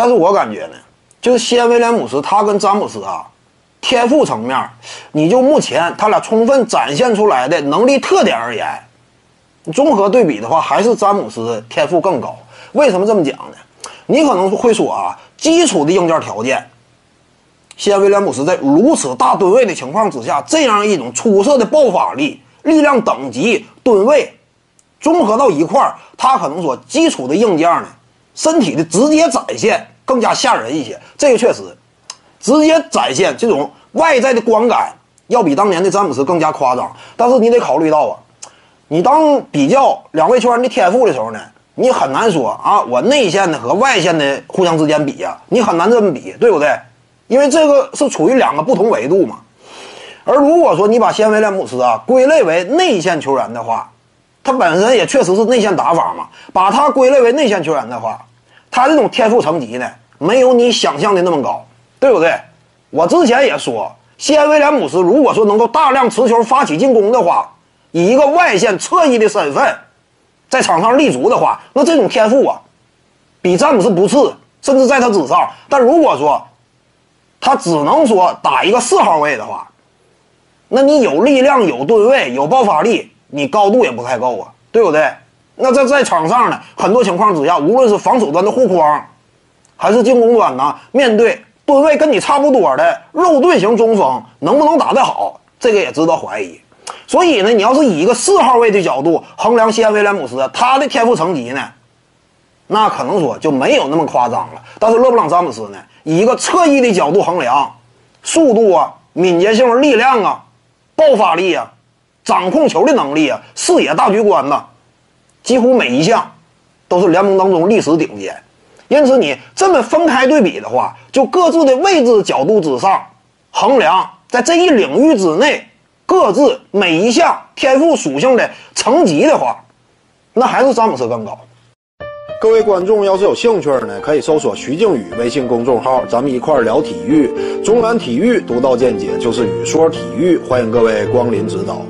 但是我感觉呢，就是西安威廉姆斯他跟詹姆斯啊，天赋层面，你就目前他俩充分展现出来的能力特点而言，综合对比的话，还是詹姆斯天赋更高。为什么这么讲呢？你可能会说啊，基础的硬件条件，西安威廉姆斯在如此大吨位的情况之下，这样一种出色的爆发力、力量等级、吨位，综合到一块儿，他可能说基础的硬件呢，身体的直接展现更加吓人一些。这个确实，直接展现这种外在的观感，要比当年的詹姆斯更加夸张。但是你得考虑到啊。你当比较两位球员的天赋的时候呢，你很难说啊，我内线的和外线的互相之间比呀，你很难这么比，对不对？因为这个是处于两个不同维度嘛。而如果说你把谢威廉姆斯啊归类为内线球员的话，他本身也确实是内线打法嘛。把他归类为内线球员的话，他这种天赋层级呢，没有你想象的那么高，对不对？我之前也说，西安威廉姆斯如果说能够大量持球发起进攻的话。以一个外线侧翼的身份，在场上立足的话，那这种天赋啊，比詹姆斯不次，甚至在他之上。但如果说他只能说打一个四号位的话，那你有力量、有吨位、有爆发力，你高度也不太够啊，对不对？那在在场上呢，很多情况之下，无论是防守端的护框，还是进攻端呢，面对吨位跟你差不多的肉盾型中锋，能不能打得好，这个也值得怀疑。所以呢，你要是以一个四号位的角度衡量西安威廉姆斯他的天赋层级呢，那可能说就没有那么夸张了。但是勒布朗詹姆斯呢，以一个侧翼的角度衡量，速度啊、敏捷性、力量啊、爆发力啊、掌控球的能力啊、视野大局观呐，几乎每一项都是联盟当中历史顶尖。因此，你这么分开对比的话，就各自的位置角度之上衡量，在这一领域之内。各自每一项天赋属性的层级的话，那还是詹姆斯更高。各位观众要是有兴趣呢，可以搜索徐静宇微信公众号，咱们一块儿聊体育。中南体育独到见解就是语说体育，欢迎各位光临指导。